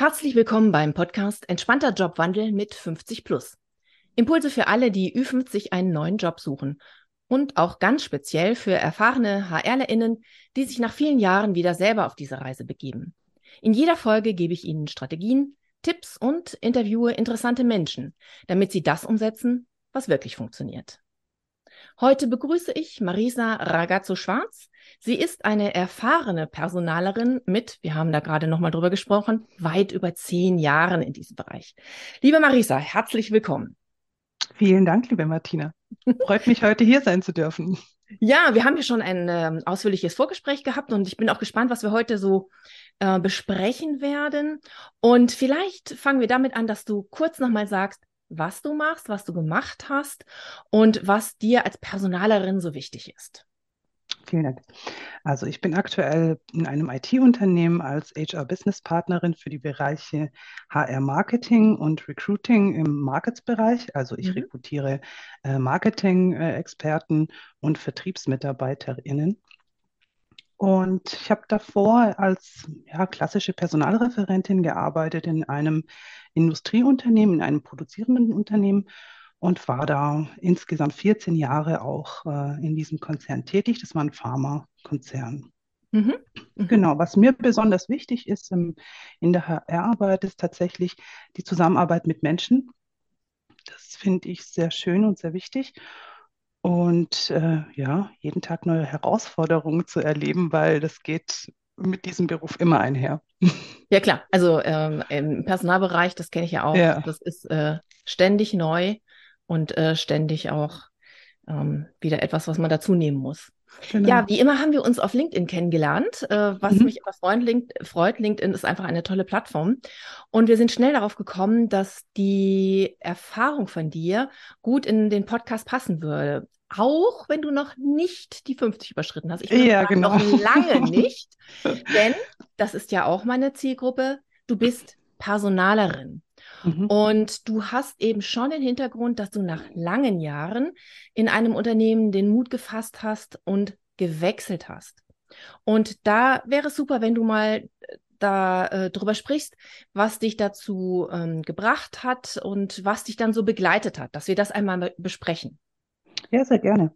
Herzlich willkommen beim Podcast Entspannter Jobwandel mit 50 Plus. Impulse für alle, die Ü50 einen neuen Job suchen. Und auch ganz speziell für erfahrene HRlerInnen, die sich nach vielen Jahren wieder selber auf diese Reise begeben. In jeder Folge gebe ich Ihnen Strategien, Tipps und interviewe interessante Menschen, damit Sie das umsetzen, was wirklich funktioniert. Heute begrüße ich Marisa Ragazzo-Schwarz. Sie ist eine erfahrene Personalerin mit, wir haben da gerade nochmal drüber gesprochen, weit über zehn Jahren in diesem Bereich. Liebe Marisa, herzlich willkommen. Vielen Dank, liebe Martina. Freut mich, heute hier sein zu dürfen. Ja, wir haben hier schon ein äh, ausführliches Vorgespräch gehabt und ich bin auch gespannt, was wir heute so äh, besprechen werden. Und vielleicht fangen wir damit an, dass du kurz nochmal sagst, was du machst, was du gemacht hast und was dir als Personalerin so wichtig ist. Vielen Dank. Also ich bin aktuell in einem IT-Unternehmen als HR-Business-Partnerin für die Bereiche HR-Marketing und Recruiting im Markets-Bereich. Also ich mhm. rekrutiere äh, Marketing-Experten und VertriebsmitarbeiterInnen. Und ich habe davor als ja, klassische Personalreferentin gearbeitet in einem Industrieunternehmen, in einem produzierenden Unternehmen und war da insgesamt 14 Jahre auch äh, in diesem Konzern tätig. Das war ein Pharmakonzern. Mhm. Mhm. Genau, was mir besonders wichtig ist im, in der HR-Arbeit, ist tatsächlich die Zusammenarbeit mit Menschen. Das finde ich sehr schön und sehr wichtig und äh, ja, jeden Tag neue Herausforderungen zu erleben, weil das geht mit diesem Beruf immer einher. Ja, klar. Also ähm, im Personalbereich, das kenne ich ja auch, ja. das ist äh, ständig neu und äh, ständig auch ähm, wieder etwas, was man dazu nehmen muss. Genau. Ja, wie immer haben wir uns auf LinkedIn kennengelernt, äh, was mhm. mich immer freut. LinkedIn, freut. LinkedIn ist einfach eine tolle Plattform. Und wir sind schnell darauf gekommen, dass die Erfahrung von dir gut in den Podcast passen würde. Auch wenn du noch nicht die 50 überschritten hast. Ich würde ja, genau. noch lange nicht. denn das ist ja auch meine Zielgruppe. Du bist Personalerin. Mhm. Und du hast eben schon den Hintergrund, dass du nach langen Jahren in einem Unternehmen den Mut gefasst hast und gewechselt hast. Und da wäre es super, wenn du mal äh, da äh, drüber sprichst, was dich dazu ähm, gebracht hat und was dich dann so begleitet hat, dass wir das einmal besprechen. Ja, sehr gerne.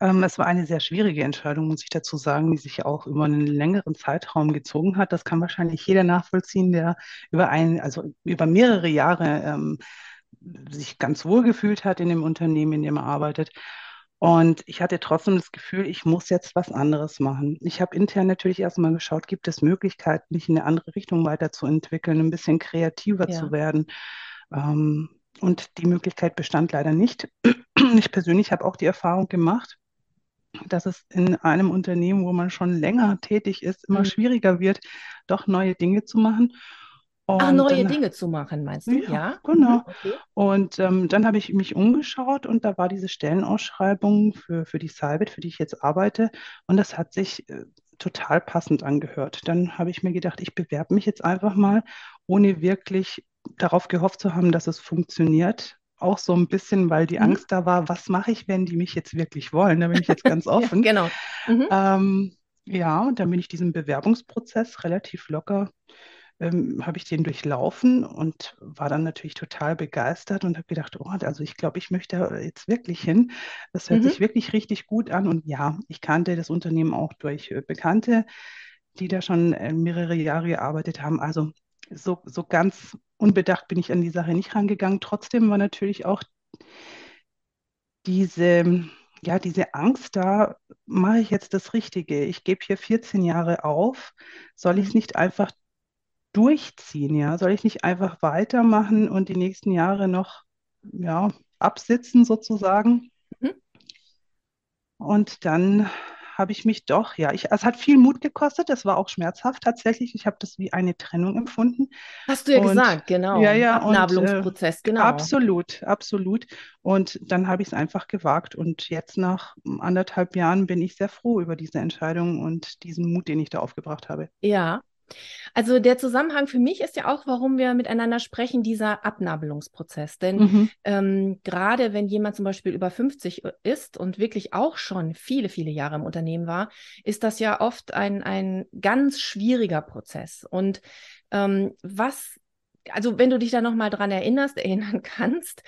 Ähm, es war eine sehr schwierige Entscheidung, muss ich dazu sagen, die sich auch über einen längeren Zeitraum gezogen hat. Das kann wahrscheinlich jeder nachvollziehen, der über ein, also über mehrere Jahre ähm, sich ganz wohl gefühlt hat in dem Unternehmen, in dem er arbeitet. Und ich hatte trotzdem das Gefühl, ich muss jetzt was anderes machen. Ich habe intern natürlich erstmal geschaut, gibt es Möglichkeiten, mich in eine andere Richtung weiterzuentwickeln, ein bisschen kreativer ja. zu werden. Ähm, und die Möglichkeit bestand leider nicht. Ich persönlich habe auch die Erfahrung gemacht, dass es in einem Unternehmen, wo man schon länger tätig ist, immer mhm. schwieriger wird, doch neue Dinge zu machen. Und Ach, neue dann, Dinge zu machen, meinst du? Ja, ja? genau. Mhm, okay. Und ähm, dann habe ich mich umgeschaut und da war diese Stellenausschreibung für, für die Cybit, für die ich jetzt arbeite. Und das hat sich äh, total passend angehört. Dann habe ich mir gedacht, ich bewerbe mich jetzt einfach mal, ohne wirklich darauf gehofft zu haben, dass es funktioniert auch so ein bisschen, weil die mhm. Angst da war, was mache ich, wenn die mich jetzt wirklich wollen? Da bin ich jetzt ganz offen. ja, genau. Mhm. Ähm, ja, und dann bin ich diesen Bewerbungsprozess relativ locker, ähm, habe ich den durchlaufen und war dann natürlich total begeistert und habe gedacht, oh, also ich glaube, ich möchte jetzt wirklich hin. Das hört mhm. sich wirklich richtig gut an. Und ja, ich kannte das Unternehmen auch durch äh, Bekannte, die da schon äh, mehrere Jahre gearbeitet haben. Also so, so ganz unbedacht bin ich an die Sache nicht rangegangen. Trotzdem war natürlich auch diese, ja, diese Angst da, mache ich jetzt das Richtige? Ich gebe hier 14 Jahre auf. Soll ich es nicht einfach durchziehen? Ja? Soll ich nicht einfach weitermachen und die nächsten Jahre noch ja, absitzen sozusagen? Mhm. Und dann habe ich mich doch, ja, ich, es hat viel Mut gekostet, es war auch schmerzhaft tatsächlich. Ich habe das wie eine Trennung empfunden. Hast du ja und, gesagt, genau. Ja, ja. Abnabelungsprozess, und, äh, genau. Absolut, absolut. Und dann habe ich es einfach gewagt. Und jetzt nach anderthalb Jahren bin ich sehr froh über diese Entscheidung und diesen Mut, den ich da aufgebracht habe. Ja, Also der Zusammenhang für mich ist ja auch, warum wir miteinander sprechen, dieser Abnabelungsprozess. Denn Mhm. ähm, gerade wenn jemand zum Beispiel über 50 ist und wirklich auch schon viele, viele Jahre im Unternehmen war, ist das ja oft ein, ein ganz schwieriger Prozess. Und ähm, was also wenn du dich da nochmal dran erinnerst, erinnern kannst,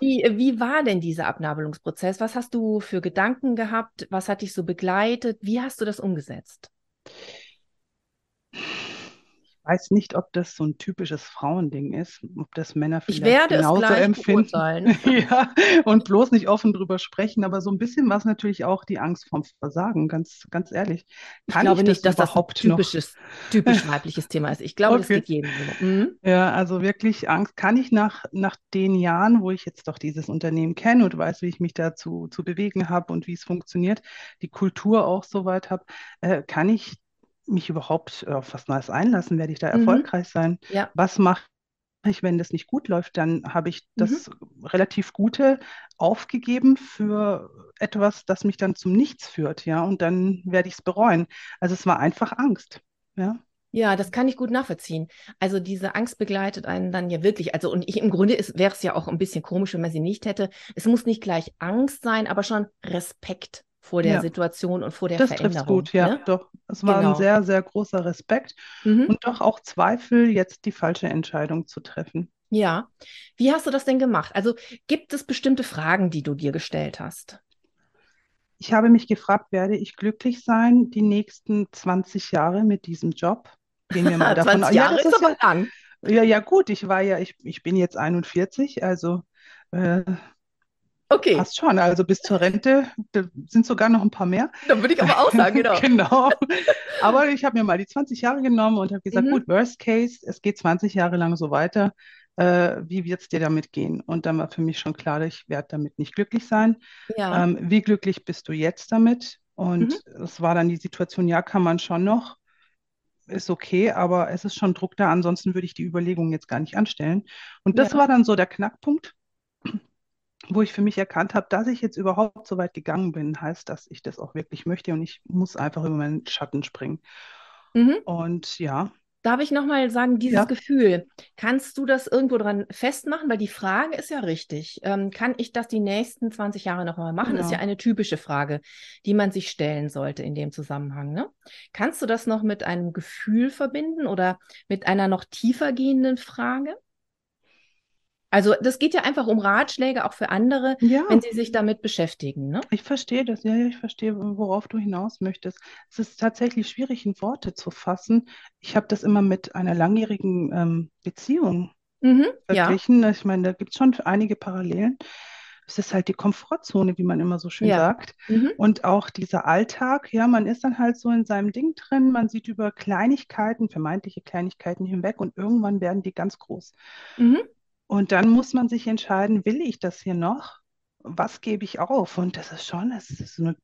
wie, wie war denn dieser Abnabelungsprozess? Was hast du für Gedanken gehabt? Was hat dich so begleitet? Wie hast du das umgesetzt? Ich weiß nicht, ob das so ein typisches Frauending ist, ob das Männer Ich vielleicht werde es genauso gleich empfinden. Ja, und bloß nicht offen drüber sprechen, aber so ein bisschen war es natürlich auch die Angst vorm Versagen, ganz, ganz ehrlich. Ich Kann glaube ich das nicht, dass das ein noch? typisches, typisch weibliches Thema ist. Ich glaube, das Okay. geht jedem so. Mhm. Ja, also wirklich Angst kann ich nach, nach den Jahren, wo ich jetzt doch dieses Unternehmen kenne und weiß, wie ich mich dazu zu bewegen habe und wie es funktioniert, die Kultur auch soweit habe, äh, kann ich mich überhaupt auf was Neues einlassen? Werde ich da Mhm. erfolgreich sein? Ja. Was mache ich, wenn das nicht gut läuft? Dann habe ich Mhm. das relativ Gute aufgegeben für etwas, das mich dann zum Nichts führt, ja, und dann werde ich es bereuen. Also es war einfach Angst, ja. Ja, das kann ich gut nachvollziehen. Also diese Angst begleitet einen dann ja wirklich. Also und ich im Grunde wäre es ja auch ein bisschen komisch, wenn man sie nicht hätte. Es muss nicht gleich Angst sein, aber schon Respekt vor der Ja. Situation und vor der Das Veränderung. gut, ja, Ne? doch. Es war ein Genau. sehr, sehr großer Respekt Mhm. und doch auch Zweifel, jetzt die falsche Entscheidung zu treffen. Ja. Wie hast du das denn gemacht? Also gibt es bestimmte Fragen, die du dir gestellt hast? Ich habe mich gefragt, werde ich glücklich sein, die nächsten 20 Jahre mit diesem Job? Gehen wir mal davon 20 aus. Ja, Jahre das ist ist aber ja, lang. ja, ja gut, ich war ja, ich, ich bin jetzt 41, also äh, Okay, passt schon. Also bis zur Rente da sind sogar noch ein paar mehr. dann würde ich aber auch sagen, genau. Genau. Aber ich habe mir mal die 20 Jahre genommen und habe gesagt, Mhm. gut, Worst Case, es geht 20 Jahre lang so weiter. Äh, wie wird es dir damit gehen? Und dann war für mich schon klar, ich werde damit nicht glücklich sein. Ja. Ähm, wie glücklich bist du jetzt damit? Und es war dann die Situation, ja, kann man schon noch, ist okay, aber es ist schon Druck da, ansonsten würde ich die Überlegung jetzt gar nicht anstellen. Und das Ja. war dann so der Knackpunkt, wo ich für mich erkannt habe, dass ich jetzt überhaupt so weit gegangen bin, heißt, dass ich das auch wirklich möchte und ich muss einfach über meinen Schatten springen. Mhm. Und ja, Darf ich nochmal sagen, dieses Ja. Gefühl, kannst du das irgendwo dran festmachen? Weil die Frage ist ja richtig. Ähm, kann ich das die nächsten 20 Jahre nochmal machen? Ist ja Genau. eine typische Frage, die man sich stellen sollte in dem Zusammenhang. Ne? Kannst du das noch mit einem Gefühl verbinden oder mit einer noch tiefer gehenden Frage? Also, das geht ja einfach um Ratschläge auch für andere, ja. wenn sie sich damit beschäftigen. Ne? Ich verstehe das, ja, ja, ich verstehe, worauf du hinaus möchtest. Es ist tatsächlich schwierig, in Worte zu fassen. Ich habe das immer mit einer langjährigen ähm, Beziehung Mhm. Ja. verglichen. Ich meine, da gibt es schon einige Parallelen. Es ist halt die Komfortzone, wie man immer so schön Ja. sagt. Mhm. Und auch dieser Alltag, ja, man ist dann halt so in seinem Ding drin, man sieht über Kleinigkeiten, vermeintliche Kleinigkeiten hinweg und irgendwann werden die ganz groß. Mhm. Und dann muss man sich entscheiden, will ich das hier noch? Was gebe ich auf? Und das ist schon, das ist eine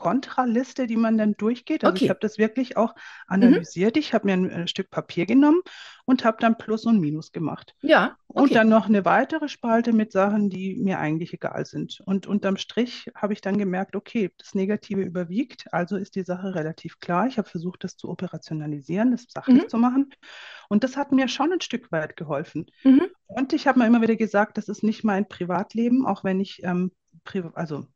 Pro-Kontra-Liste, die man dann durchgeht. Also ich Okay. habe das wirklich auch analysiert. Ich habe mir ein, äh, Stück Papier genommen und habe dann Plus und Minus gemacht. Ja. Und Okay. dann noch eine weitere Spalte mit Sachen, die mir eigentlich egal sind. Und unterm Strich habe ich dann gemerkt, okay, das Negative überwiegt, also ist die Sache relativ klar. Ich habe versucht, das zu operationalisieren, das sachlich Mhm. zu machen. Und das hat mir schon ein Stück weit geholfen. Mhm. Und ich habe mir immer wieder gesagt, das ist nicht mein Privatleben, auch wenn ich, ähm, also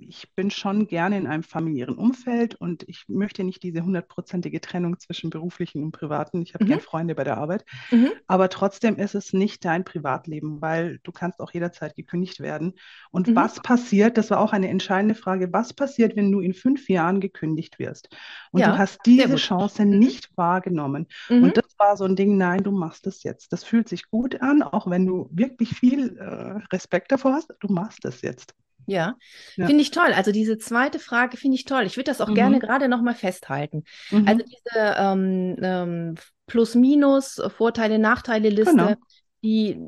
ich bin schon gerne in einem familiären Umfeld und ich möchte nicht diese hundertprozentige Trennung zwischen beruflichen und privaten. Ich habe Mhm. gern Freunde bei der Arbeit. Mhm. Aber trotzdem ist es nicht dein Privatleben, weil du kannst auch jederzeit gekündigt werden. Und Mhm. was passiert, das war auch eine entscheidende Frage, was passiert, wenn du in fünf Jahren gekündigt wirst? Und Ja, du hast diese. Chance Mhm. nicht wahrgenommen. Mhm. Und das war so ein Ding, nein, du machst es jetzt. Das fühlt sich gut an, auch wenn du wirklich viel äh, Respekt davor hast, du machst es jetzt. Ja, Ja. finde ich toll. Also diese zweite Frage finde ich toll. Ich würde das auch Mhm. gerne gerade nochmal festhalten. Mhm. Also diese ähm, ähm, Plus-Minus, Vorteile, Nachteile-Liste, Genau. die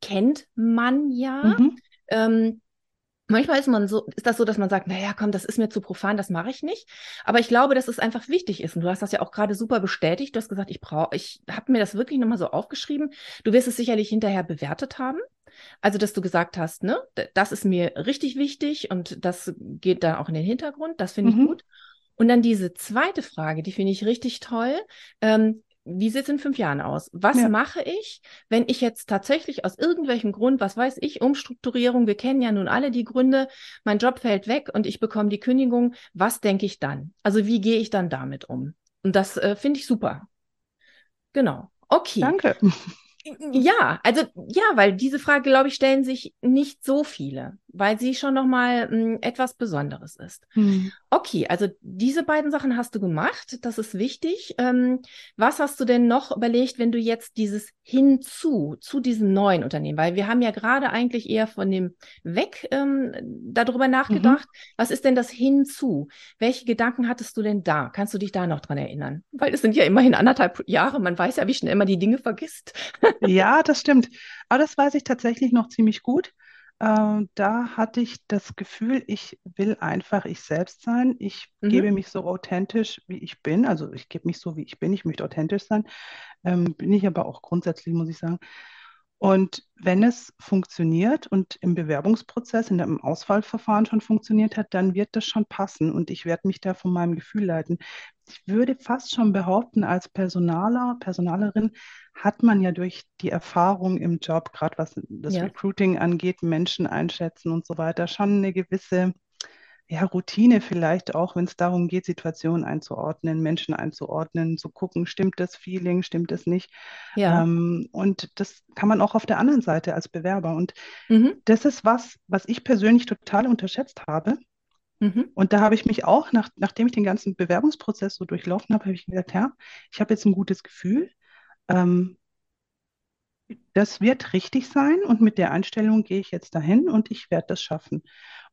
kennt man ja. Mhm. Ähm, manchmal ist man so, ist das so, dass man sagt, naja, komm, das ist mir zu profan, das mache ich nicht. Aber ich glaube, dass es einfach wichtig ist. Und du hast das ja auch gerade super bestätigt. Du hast gesagt, ich brauche, ich habe mir das wirklich nochmal so aufgeschrieben. Du wirst es sicherlich hinterher bewertet haben. Also, dass du gesagt hast, ne, das ist mir richtig wichtig und das geht dann auch in den Hintergrund. Das finde ich Mhm. gut. Und dann diese zweite Frage, die finde ich richtig toll. Ähm, wie sieht es in fünf Jahren aus? Was Ja. mache ich, wenn ich jetzt tatsächlich aus irgendwelchem Grund, was weiß ich, Umstrukturierung, wir kennen ja nun alle die Gründe, mein Job fällt weg und ich bekomme die Kündigung, was denke ich dann? Also wie gehe ich dann damit um? Und das äh, finde ich super. Genau. Okay. Danke. Ja, also ja, weil diese Frage, glaube ich, stellen sich nicht so viele, weil sie schon noch mal mh, etwas Besonderes ist. Hm. Okay, also diese beiden Sachen hast du gemacht, das ist wichtig. Ähm, was hast du denn noch überlegt, wenn du jetzt dieses hinzu, zu diesem neuen Unternehmen, weil wir haben ja gerade eigentlich eher von dem weg ähm, darüber nachgedacht. Was ist denn das hinzu? Welche Gedanken hattest du denn da? Kannst du dich da noch dran erinnern? Weil es sind ja immerhin anderthalb Jahre, man weiß ja, wie schnell man die Dinge vergisst. Ja, das stimmt. Aber das weiß ich tatsächlich noch ziemlich gut. Äh, da hatte ich das Gefühl, ich will einfach ich selbst sein. Ich Mhm. gebe mich so authentisch, wie ich bin. Also ich gebe mich so, wie ich bin. Ich möchte authentisch sein. Ähm, bin ich aber auch grundsätzlich, muss ich sagen. Und wenn es funktioniert und im Bewerbungsprozess, in dem Auswahlverfahren schon funktioniert hat, dann wird das schon passen und ich werde mich da von meinem Gefühl leiten. Ich würde fast schon behaupten, als Personaler, Personalerin hat man ja durch die Erfahrung im Job, gerade was das Ja. Recruiting angeht, Menschen einschätzen und so weiter, schon eine gewisse ja, Routine vielleicht auch, wenn es darum geht, Situationen einzuordnen, Menschen einzuordnen, zu gucken, stimmt das Feeling, stimmt das nicht. Ja. Ähm, und das kann man auch auf der anderen Seite als Bewerber. Und Mhm. das ist was, was ich persönlich total unterschätzt habe. Mhm. Und da habe ich mich auch, nach, nachdem ich den ganzen Bewerbungsprozess so durchlaufen habe, habe ich gesagt, ja, ich habe jetzt ein gutes Gefühl. Ähm, das wird richtig sein und mit der Einstellung gehe ich jetzt dahin und ich werde das schaffen.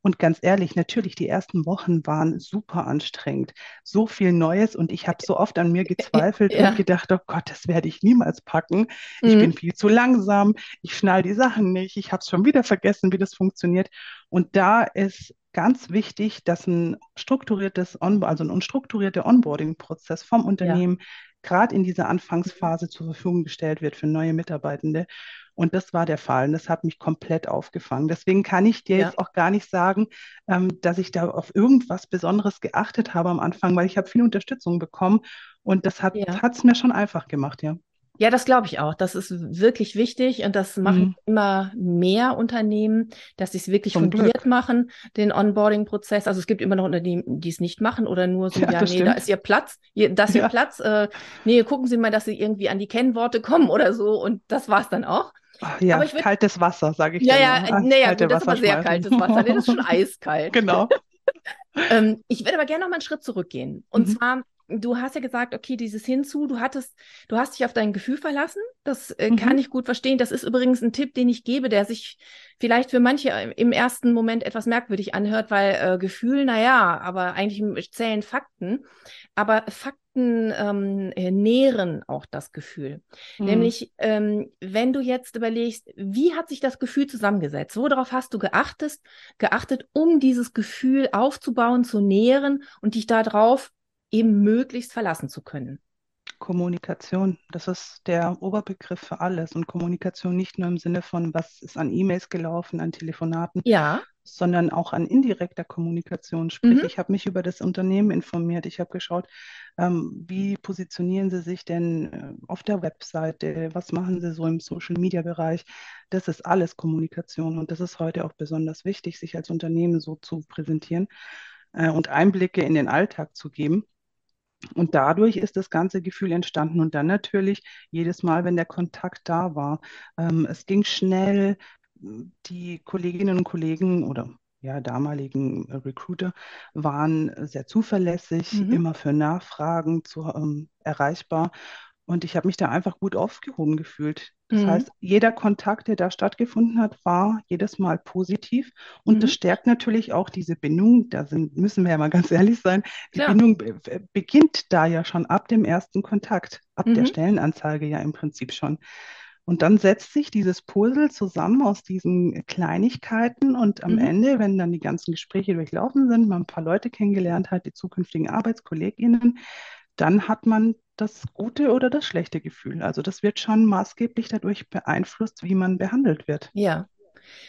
Und ganz ehrlich, natürlich, die ersten Wochen waren super anstrengend. So viel Neues und ich habe so oft an mir gezweifelt Ja. und gedacht, oh Gott, das werde ich niemals packen. Ich bin Mhm. viel zu langsam, ich schnall die Sachen nicht, ich habe es schon wieder vergessen, wie das funktioniert. Und da ist ganz wichtig, dass ein strukturiertes On also ein unstrukturierter Onboarding-Prozess vom Unternehmen gerade in dieser Anfangsphase zur Verfügung gestellt wird für neue Mitarbeitende. Und das war der Fall. Und das hat mich komplett aufgefangen. Deswegen kann ich dir Ja. jetzt auch gar nicht sagen, ähm, dass ich da auf irgendwas Besonderes geachtet habe am Anfang, weil ich habe viel Unterstützung bekommen und das hat Ja. es mir schon einfach gemacht, ja. Ja, das glaube ich auch. Das ist wirklich wichtig und das machen Mhm. immer mehr Unternehmen, dass sie es wirklich Zum fundiert Glück. machen, den Onboarding-Prozess. Also es gibt immer noch Unternehmen, die es nicht machen oder nur so, Ja, ja, nee, da stimmt. ist Ihr Platz, ihr, das ist Ihr Ja. Platz. Äh, nee, gucken Sie mal, dass Sie irgendwie an die Kennworte kommen oder so und das war's dann auch. Ach ja, Aber ich würd- kaltes Wasser, sage ich Ja, ja. Ans naja, das ist aber sehr kaltes Wasser. Nee, das ist schon eiskalt. Genau. Ähm, ich würde aber gerne noch mal einen Schritt zurückgehen. Und Mhm. zwar, du hast ja gesagt, okay, dieses Hinzu, du hattest, du hast dich auf dein Gefühl verlassen. Das äh, Mhm. kann ich gut verstehen. Das ist übrigens ein Tipp, den ich gebe, der sich vielleicht für manche im ersten Moment etwas merkwürdig anhört, weil äh, Gefühl, naja, aber eigentlich zählen Fakten. Aber Fakten ähm, äh, nähren auch das Gefühl. Mhm. Nämlich, ähm, wenn du jetzt überlegst, wie hat sich das Gefühl zusammengesetzt? Worauf hast du geachtet, geachtet, um dieses Gefühl aufzubauen, zu nähren und dich darauf eben möglichst verlassen zu können? Kommunikation, das ist der Oberbegriff für alles. Und Kommunikation nicht nur im Sinne von, was ist an E-Mails gelaufen, an Telefonaten, Ja, sondern auch an indirekter Kommunikation. Sprich, Mhm. ich habe mich über das Unternehmen informiert. Ich habe geschaut, ähm, wie positionieren sie sich denn äh, auf der Webseite? Was machen sie so im Social-Media-Bereich? Das ist alles Kommunikation und das ist heute auch besonders wichtig, sich als Unternehmen so zu präsentieren äh, und Einblicke in den Alltag zu geben. Und dadurch ist das ganze Gefühl entstanden. Und dann natürlich jedes Mal, wenn der Kontakt da war. Ähm, es ging schnell. Die Kolleginnen und Kollegen oder ja, damaligen Recruiter waren sehr zuverlässig, Mhm. immer für Nachfragen zu, ähm, erreichbar. Und ich habe mich da einfach gut aufgehoben gefühlt. Das Mhm. heißt, jeder Kontakt, der da stattgefunden hat, war jedes Mal positiv. Und das Mhm. stärkt natürlich auch diese Bindung. Da sind, müssen wir ja mal ganz ehrlich sein. Die Klar. Bindung be be- beginnt da ja schon ab dem ersten Kontakt, ab der Mhm. Stellenanzeige ja im Prinzip schon. Und dann setzt sich dieses Puzzle zusammen aus diesen Kleinigkeiten und am Mhm. Ende, wenn dann die ganzen Gespräche durchlaufen sind, man ein paar Leute kennengelernt hat, die zukünftigen ArbeitskollegInnen, dann hat man das gute oder das schlechte Gefühl. Also das wird schon maßgeblich dadurch beeinflusst, wie man behandelt wird. Ja.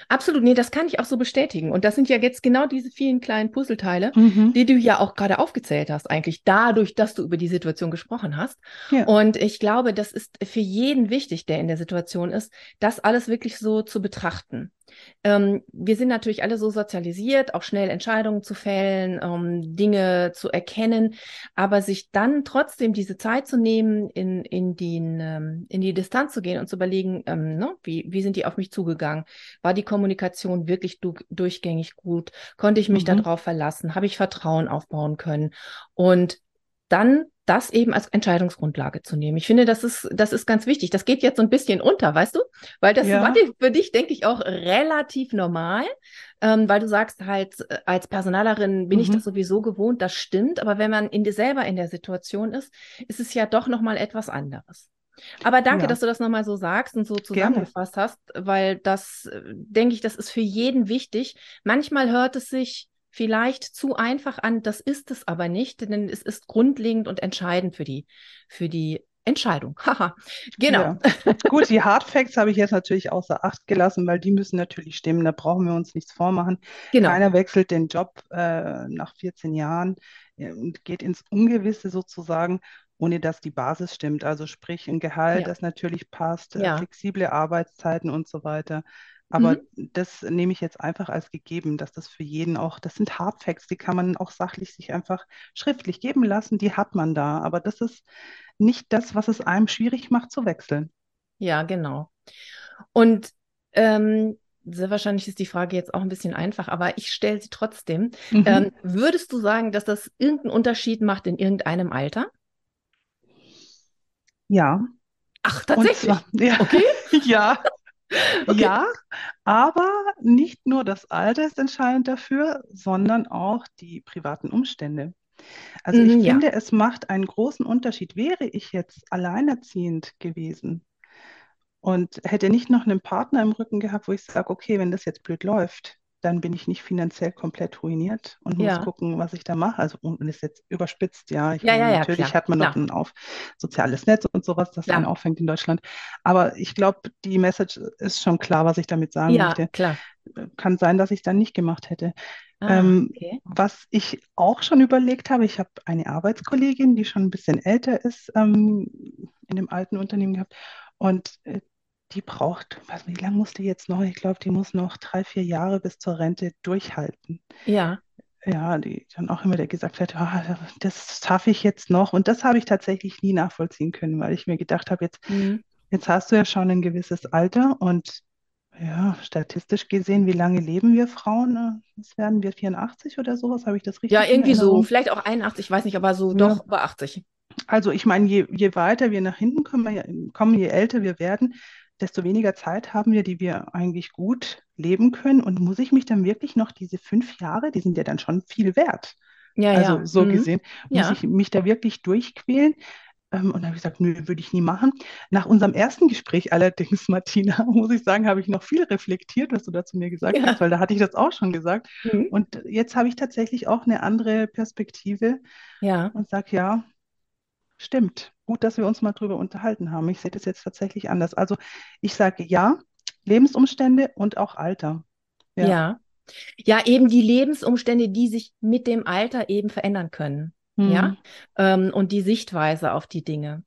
Absolut, nee, das kann ich auch so bestätigen. Und das sind ja jetzt genau diese vielen kleinen Puzzleteile, mhm. die du ja auch gerade aufgezählt hast, eigentlich dadurch, dass du über die Situation gesprochen hast. Ja. Und ich glaube, das ist für jeden wichtig, der in der Situation ist, das alles wirklich so zu betrachten. Ähm, wir sind natürlich alle so sozialisiert, auch schnell Entscheidungen zu fällen, ähm, Dinge zu erkennen, aber sich dann trotzdem diese Zeit zu nehmen, in, in, den, ähm, in die Distanz zu gehen und zu überlegen, ähm, ne, wie, wie sind die auf mich zugegangen? War die Kommunikation wirklich du durchgängig gut? Konnte ich mich mhm. darauf verlassen? Habe ich Vertrauen aufbauen können? Und dann das eben als Entscheidungsgrundlage zu nehmen. Ich finde, das ist, das ist ganz wichtig. Das geht jetzt so ein bisschen unter, weißt du? Weil das ja. war für dich, denke ich, auch relativ normal, ähm, weil du sagst halt, äh, als Personalerin bin mhm. ich das sowieso gewohnt, das stimmt. Aber wenn man in dir selber in der Situation ist, ist es ja doch nochmal etwas anderes. Aber danke, ja. dass du das nochmal so sagst und so zusammengefasst Gerne. hast, weil das, äh, denke ich, das ist für jeden wichtig. Manchmal hört es sich vielleicht zu einfach an. Das ist es aber nicht, denn es ist grundlegend und entscheidend für die, für die Entscheidung. Haha, genau. Ja. Gut, die Hard Facts habe ich jetzt natürlich außer Acht gelassen, weil die müssen natürlich stimmen. Da brauchen wir uns nichts vormachen. Genau. Keiner wechselt den Job äh, nach 14 Jahren und geht ins Ungewisse sozusagen, ohne dass die Basis stimmt. Also sprich ein Gehalt, ja. das natürlich passt, äh, ja. flexible Arbeitszeiten und so weiter. Aber mhm. das nehme ich jetzt einfach als gegeben, dass das für jeden auch, das sind Hardfacts, die kann man auch sachlich sich einfach schriftlich geben lassen, die hat man da. Aber das ist nicht das, was es einem schwierig macht zu wechseln. Ja, genau. Und ähm, sehr wahrscheinlich ist die Frage jetzt auch ein bisschen einfach, aber ich stelle sie trotzdem. Mhm. Ähm, würdest du sagen, dass das irgendeinen Unterschied macht in irgendeinem Alter? Ja. Ach, tatsächlich? Zwar, ja. Okay. ja. Okay. Ja, aber nicht nur das Alter ist entscheidend dafür, sondern auch die privaten Umstände. Also ich mm, ja. finde, es macht einen großen Unterschied. Wäre ich jetzt alleinerziehend gewesen und hätte nicht noch einen Partner im Rücken gehabt, wo ich sage, okay, wenn das jetzt blöd läuft, dann bin ich nicht finanziell komplett ruiniert und muss ja. gucken, was ich da mache. Also und ist jetzt überspitzt, ja. Ich ja, meine, ja, natürlich klar, hat man klar. noch ein auf soziales Netz und sowas, das dann auffängt in Deutschland. Aber ich glaube, die Message ist schon klar, was ich damit sagen ja, möchte. Klar. Kann sein, dass ich es dann nicht gemacht hätte. Ah, ähm, okay. Was ich auch schon überlegt habe, ich habe eine Arbeitskollegin, die schon ein bisschen älter ist, ähm, in dem alten Unternehmen gehabt. Und äh, die braucht, was, wie lange muss die jetzt noch? Ich glaube, die muss noch drei, vier Jahre bis zur Rente durchhalten. Ja. Ja, die dann auch immer gesagt hat, oh, das schaffe ich jetzt noch. Und das habe ich tatsächlich nie nachvollziehen können, weil ich mir gedacht habe, jetzt, mhm. jetzt hast du ja schon ein gewisses Alter und ja, statistisch gesehen, wie lange leben wir Frauen? Das werden wir 84 oder sowas, habe ich das richtig? Ja, irgendwie so, vielleicht auch 81, ich weiß nicht, aber so ja. doch über 80. Also ich meine, je, je weiter wir nach hinten kommen, kommen, je älter wir werden, desto weniger Zeit haben wir, die wir eigentlich gut leben können. Und muss ich mich dann wirklich noch diese fünf Jahre, die sind ja dann schon viel wert. Ja, also ja. so mhm. gesehen, muss ja. ich mich da wirklich durchquälen. Ähm, und da habe ich gesagt, nö, würde ich nie machen. Nach unserem ersten Gespräch allerdings, Martina, muss ich sagen, habe ich noch viel reflektiert, was du da zu mir gesagt ja. hast, weil da hatte ich das auch schon gesagt. Mhm. Und jetzt habe ich tatsächlich auch eine andere Perspektive ja. und sage, ja, stimmt gut, dass wir uns mal drüber unterhalten haben. Ich sehe das jetzt tatsächlich anders. Also ich sage ja, Lebensumstände und auch Alter. Ja. ja. ja. eben die Lebensumstände, die sich mit dem Alter eben verändern können. Mhm. Ja. Ähm, und die Sichtweise auf die Dinge.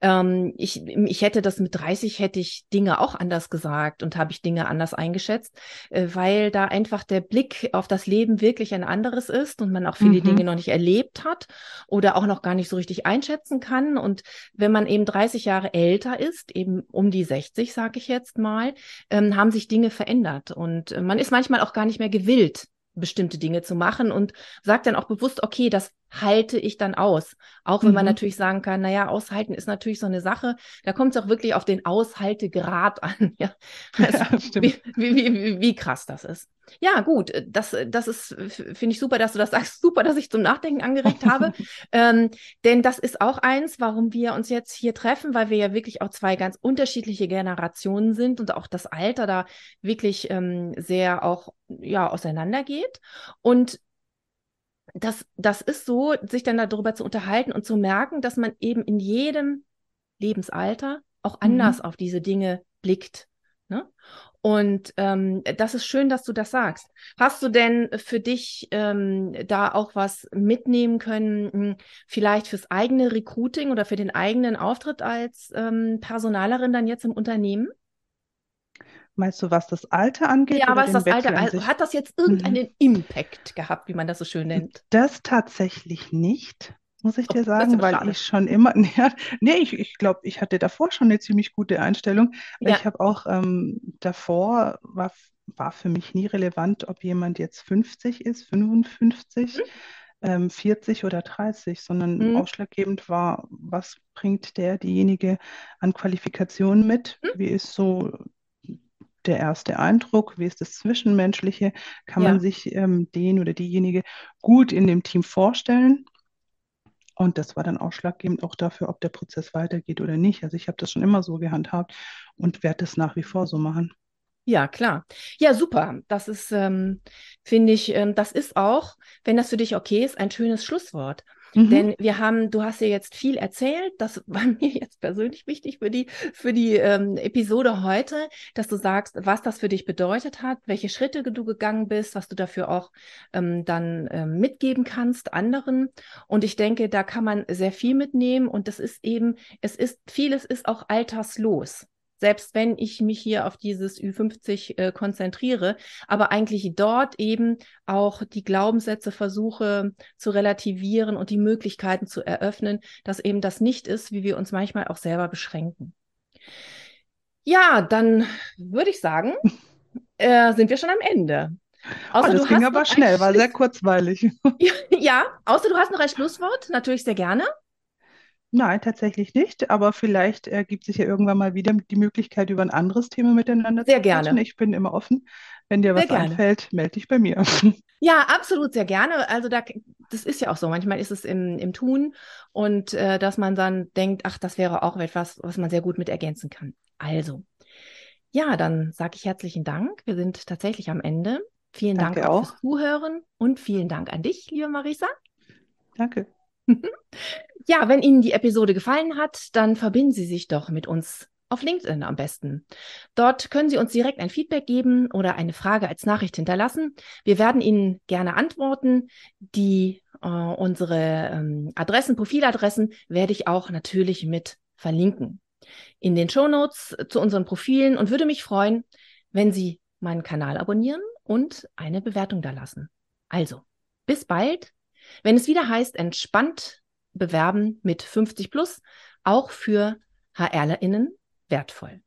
Ähm, ich, ich hätte das mit 30 hätte ich Dinge auch anders gesagt und habe ich Dinge anders eingeschätzt, äh, weil da einfach der Blick auf das Leben wirklich ein anderes ist und man auch viele mhm. Dinge noch nicht erlebt hat oder auch noch gar nicht so richtig einschätzen kann. Und wenn man eben 30 Jahre älter ist, eben um die 60, sage ich jetzt mal, ähm, haben sich Dinge verändert und äh, man ist manchmal auch gar nicht mehr gewillt, bestimmte Dinge zu machen und sagt dann auch bewusst, okay, das halte ich dann aus. Auch wenn mhm. man natürlich sagen kann, naja, aushalten ist natürlich so eine Sache. Da kommt es auch wirklich auf den Aushaltegrad an, ja. Also, ja wie, wie, wie, wie krass das ist. Ja, gut, das, das ist, finde ich super, dass du das sagst. Super, dass ich zum Nachdenken angeregt habe. ähm, denn das ist auch eins, warum wir uns jetzt hier treffen, weil wir ja wirklich auch zwei ganz unterschiedliche Generationen sind und auch das Alter da wirklich ähm, sehr auch ja, auseinandergeht. Und das, das ist so, sich dann darüber zu unterhalten und zu merken, dass man eben in jedem Lebensalter auch anders mhm. auf diese Dinge blickt. Ne? Und ähm, das ist schön, dass du das sagst. Hast du denn für dich ähm, da auch was mitnehmen können, hm, vielleicht fürs eigene Recruiting oder für den eigenen Auftritt als ähm, Personalerin dann jetzt im Unternehmen? Meinst du, was das Alter angeht? Ja, oder was das Wechsel Alter, sich? hat das jetzt Mhm. irgendeinen Impact gehabt, wie man das so schön nennt? Das tatsächlich nicht, muss ich Oh, dir sagen, aber weil schade. ich schon immer, ja, nee, ich, ich glaube, ich hatte davor schon eine ziemlich gute Einstellung. Ja, ich habe auch ähm, davor, war, war für mich nie relevant, ob jemand jetzt 50 ist, 55, ähm, 40 oder 30, sondern Mhm. ausschlaggebend war, was bringt der, diejenige an Qualifikationen mit? Mhm. Wie ist so der erste Eindruck? Wie ist das Zwischenmenschliche? Kann ja, man sich ähm, den oder diejenige gut in dem Team vorstellen? Und das war dann ausschlaggebend auch dafür, ob der Prozess weitergeht oder nicht. Also ich habe das schon immer so gehandhabt und werde das nach wie vor so machen. ja, klar. Ja, super. Das ist, ähm, finde ich, ähm, das ist auch, wenn das für dich okay ist, ein schönes Schlusswort. Mhm. Denn wir haben, du hast ja jetzt viel erzählt, das war mir jetzt persönlich wichtig für die, für die ähm, Episode heute, dass du sagst, was das für dich bedeutet hat, welche Schritte du gegangen bist, was du dafür auch ähm, dann ähm, mitgeben kannst anderen. Und ich denke, da kann man sehr viel mitnehmen und das ist eben, es ist, vieles ist auch alterslos. Selbst wenn ich mich hier auf dieses Ü50 äh, konzentriere, aber eigentlich dort eben auch die Glaubenssätze versuche zu relativieren und die Möglichkeiten zu eröffnen, dass eben das nicht ist, wie wir uns manchmal auch selber beschränken. Ja, dann würde ich sagen, äh, sind wir schon am Ende. Oh, Außer das du ging aber schnell, war sehr kurzweilig. Ja, außer du hast noch ein Schlusswort, natürlich sehr gerne. Nein, tatsächlich nicht, aber vielleicht ergibt sich ja irgendwann mal wieder die Möglichkeit, über ein anderes Thema miteinander Sehr zu quatschen. gerne. Ich bin immer offen. Wenn dir Sehr was gerne. einfällt, melde dich bei mir. Ja, absolut, sehr gerne. Also da, das ist ja auch so. Manchmal ist es im, im Tun und äh, dass man dann denkt, ach, das wäre auch etwas, was man sehr gut mit ergänzen kann. Also, ja, dann sage ich herzlichen Dank. Wir sind tatsächlich am Ende. Vielen Dank Danke auch auch. fürs Zuhören und vielen Dank an dich, liebe Marisa. Danke. Ja, wenn Ihnen die Episode gefallen hat, dann verbinden Sie sich doch mit uns auf LinkedIn am besten. Dort können Sie uns direkt ein Feedback geben oder eine Frage als Nachricht hinterlassen. Wir werden Ihnen gerne antworten. Die äh, unsere ähm, Adressen, Profiladressen werde ich auch natürlich mit verlinken in den Shownotes zu unseren Profilen und würde mich freuen, wenn Sie meinen Kanal abonnieren und eine Bewertung da lassen. Also, bis bald, wenn es wieder heißt, entspannt bewerben mit 50 plus, auch für HRlerInnen wertvoll.